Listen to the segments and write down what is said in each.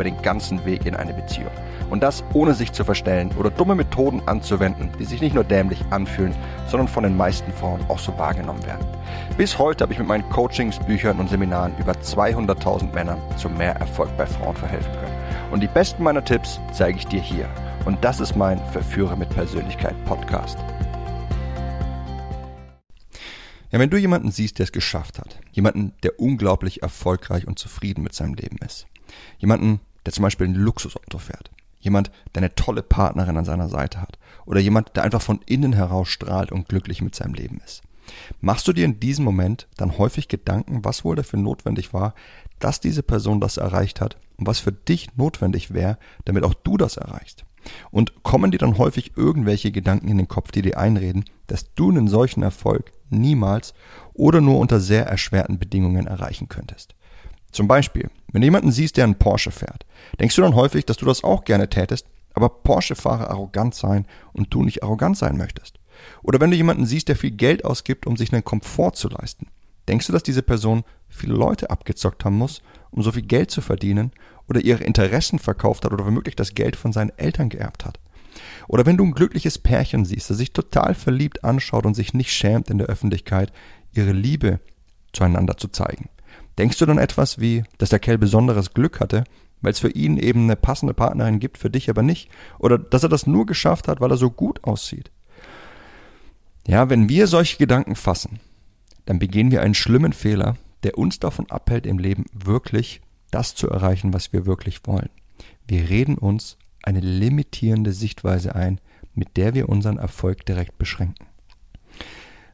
über den ganzen Weg in eine Beziehung. Und das ohne sich zu verstellen oder dumme Methoden anzuwenden, die sich nicht nur dämlich anfühlen, sondern von den meisten Frauen auch so wahrgenommen werden. Bis heute habe ich mit meinen Coachings, Büchern und Seminaren über 200.000 Männern zu mehr Erfolg bei Frauen verhelfen können. Und die besten meiner Tipps zeige ich dir hier. Und das ist mein Verführer mit Persönlichkeit Podcast. Ja, wenn du jemanden siehst, der es geschafft hat, jemanden, der unglaublich erfolgreich und zufrieden mit seinem Leben ist, jemanden, der zum Beispiel ein Luxusauto fährt, jemand, der eine tolle Partnerin an seiner Seite hat oder jemand, der einfach von innen heraus strahlt und glücklich mit seinem Leben ist. Machst du dir in diesem Moment dann häufig Gedanken, was wohl dafür notwendig war, dass diese Person das erreicht hat und was für dich notwendig wäre, damit auch du das erreichst? Und kommen dir dann häufig irgendwelche Gedanken in den Kopf, die dir einreden, dass du einen solchen Erfolg niemals oder nur unter sehr erschwerten Bedingungen erreichen könntest? Zum Beispiel, wenn du jemanden siehst, der einen Porsche fährt, denkst du dann häufig, dass du das auch gerne tätest, aber Porsche-Fahrer arrogant sein und du nicht arrogant sein möchtest. Oder wenn du jemanden siehst, der viel Geld ausgibt, um sich einen Komfort zu leisten, denkst du, dass diese Person viele Leute abgezockt haben muss, um so viel Geld zu verdienen oder ihre Interessen verkauft hat oder womöglich das Geld von seinen Eltern geerbt hat? Oder wenn du ein glückliches Pärchen siehst, das sich total verliebt anschaut und sich nicht schämt in der Öffentlichkeit, ihre Liebe zueinander zu zeigen. Denkst du dann etwas wie, dass der Kerl besonderes Glück hatte, weil es für ihn eben eine passende Partnerin gibt, für dich aber nicht? Oder dass er das nur geschafft hat, weil er so gut aussieht? Ja, wenn wir solche Gedanken fassen, dann begehen wir einen schlimmen Fehler, der uns davon abhält, im Leben wirklich das zu erreichen, was wir wirklich wollen. Wir reden uns eine limitierende Sichtweise ein, mit der wir unseren Erfolg direkt beschränken.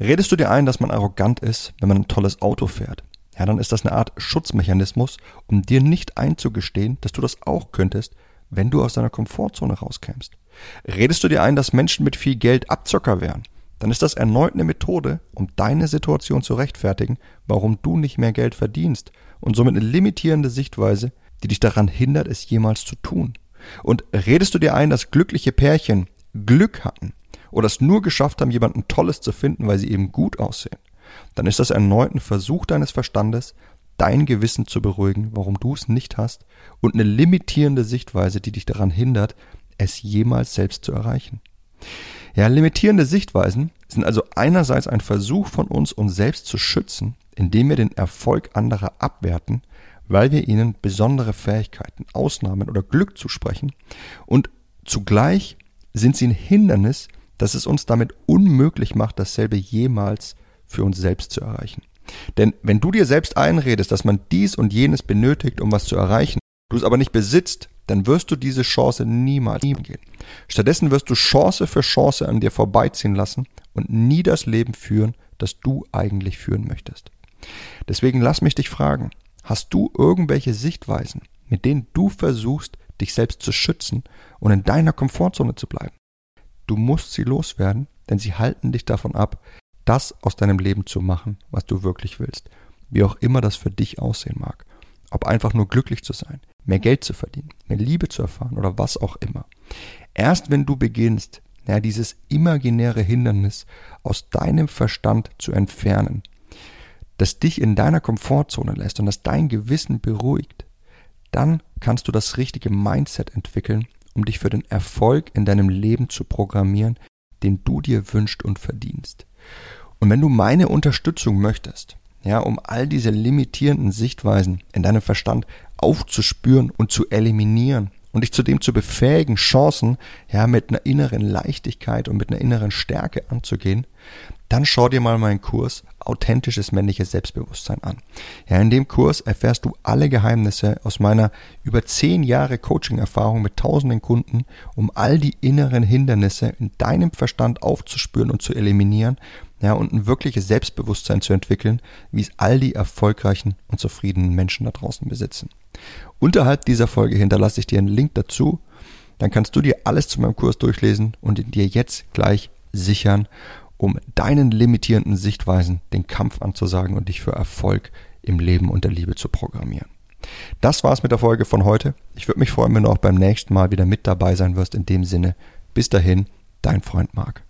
Redest du dir ein, dass man arrogant ist, wenn man ein tolles Auto fährt? Ja, dann ist das eine Art Schutzmechanismus, um dir nicht einzugestehen, dass du das auch könntest, wenn du aus deiner Komfortzone rauskämst. Redest du dir ein, dass Menschen mit viel Geld Abzocker wären? Dann ist das erneut eine Methode, um deine Situation zu rechtfertigen, warum du nicht mehr Geld verdienst und somit eine limitierende Sichtweise, die dich daran hindert, es jemals zu tun. Und redest du dir ein, dass glückliche Pärchen Glück hatten oder es nur geschafft haben, jemanden Tolles zu finden, weil sie eben gut aussehen? Dann ist das erneut ein Versuch deines Verstandes, dein Gewissen zu beruhigen, warum du es nicht hast, und eine limitierende Sichtweise, die dich daran hindert, es jemals selbst zu erreichen. Ja, limitierende Sichtweisen sind also einerseits ein Versuch von uns, uns selbst zu schützen, indem wir den Erfolg anderer abwerten, weil wir ihnen besondere Fähigkeiten, Ausnahmen oder Glück zusprechen, und zugleich sind sie ein Hindernis, das es uns damit unmöglich macht, dasselbe jemals für uns selbst zu erreichen. Denn wenn du dir selbst einredest, dass man dies und jenes benötigt, um was zu erreichen, du es aber nicht besitzt, dann wirst du diese Chance niemals gehen. Stattdessen wirst du Chance für Chance an dir vorbeiziehen lassen und nie das Leben führen, das du eigentlich führen möchtest. Deswegen lass mich dich fragen, hast du irgendwelche Sichtweisen, mit denen du versuchst, dich selbst zu schützen und in deiner Komfortzone zu bleiben? Du musst sie loswerden, denn sie halten dich davon ab, das aus deinem Leben zu machen, was du wirklich willst. Wie auch immer das für dich aussehen mag. Ob einfach nur glücklich zu sein, mehr Geld zu verdienen, mehr Liebe zu erfahren oder was auch immer. Erst wenn du beginnst, ja, dieses imaginäre Hindernis aus deinem Verstand zu entfernen, das dich in deiner Komfortzone lässt und das dein Gewissen beruhigt, dann kannst du das richtige Mindset entwickeln, um dich für den Erfolg in deinem Leben zu programmieren, den du dir wünschst und verdienst. Und wenn du meine Unterstützung möchtest, ja, um all diese limitierenden Sichtweisen in deinem Verstand aufzuspüren und zu eliminieren und dich zudem zu befähigen, Chancen ja mit einer inneren Leichtigkeit und mit einer inneren Stärke anzugehen, dann schau dir mal meinen Kurs Authentisches männliches Selbstbewusstsein an. Ja, in dem Kurs erfährst du alle Geheimnisse aus meiner über zehn Jahre Coaching-Erfahrung mit tausenden Kunden, um all die inneren Hindernisse in deinem Verstand aufzuspüren und zu eliminieren, ja, und ein wirkliches Selbstbewusstsein zu entwickeln, wie es all die erfolgreichen und zufriedenen Menschen da draußen besitzen. Unterhalb dieser Folge hinterlasse ich dir einen Link dazu, dann kannst du dir alles zu meinem Kurs durchlesen und ihn dir jetzt gleich sichern um deinen limitierenden Sichtweisen den Kampf anzusagen und dich für Erfolg im Leben und der Liebe zu programmieren. Das war's mit der Folge von heute. Ich würde mich freuen, wenn du auch beim nächsten Mal wieder mit dabei sein wirst. In dem Sinne, bis dahin, dein Freund Marc.